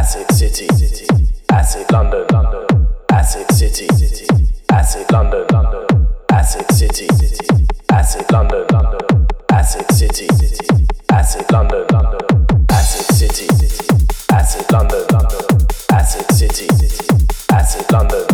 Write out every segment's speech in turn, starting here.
Acid City, Acid London, London, Acid City, Acid London, London, Acid City, Acid London, London, Acid City, Acid London, London, Acid City, City, Acid London.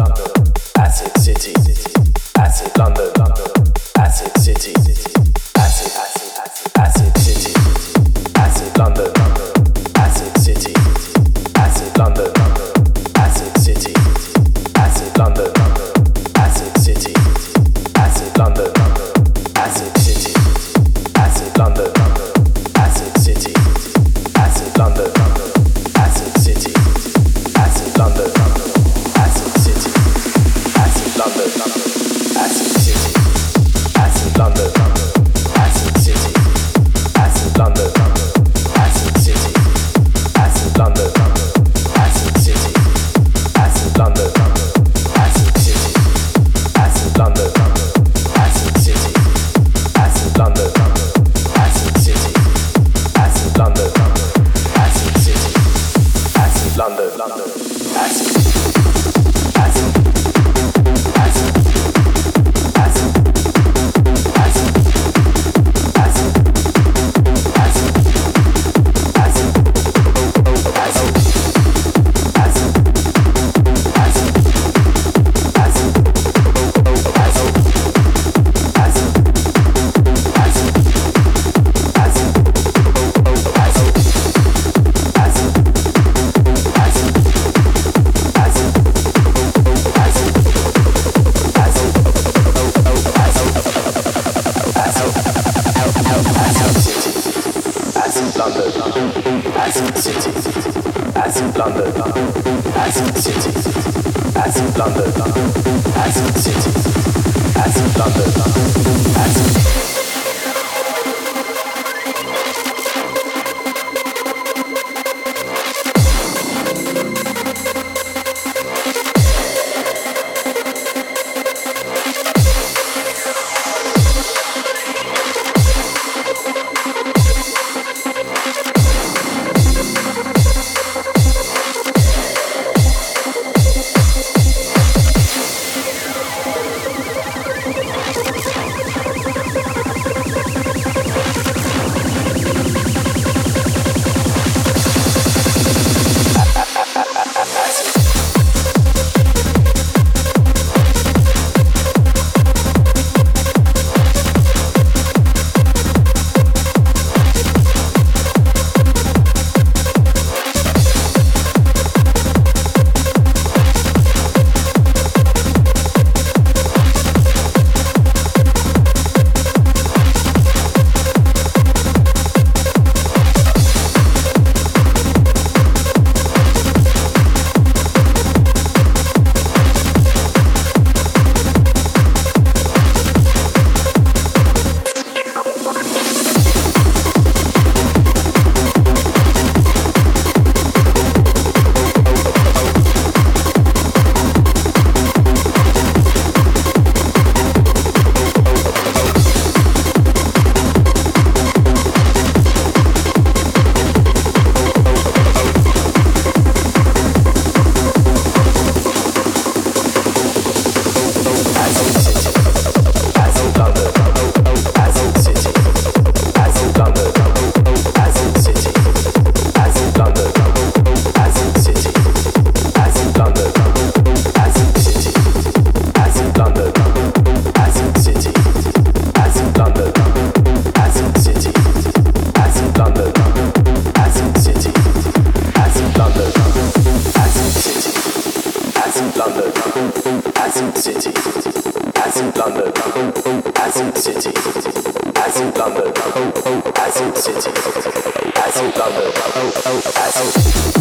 Acid London, Acid City, Acid London, Acid City, Acid London, Acid City, Acid London, Acid City. Basel City, Basel London, Basel City, Basel London, Basel City, Basel London, Basel.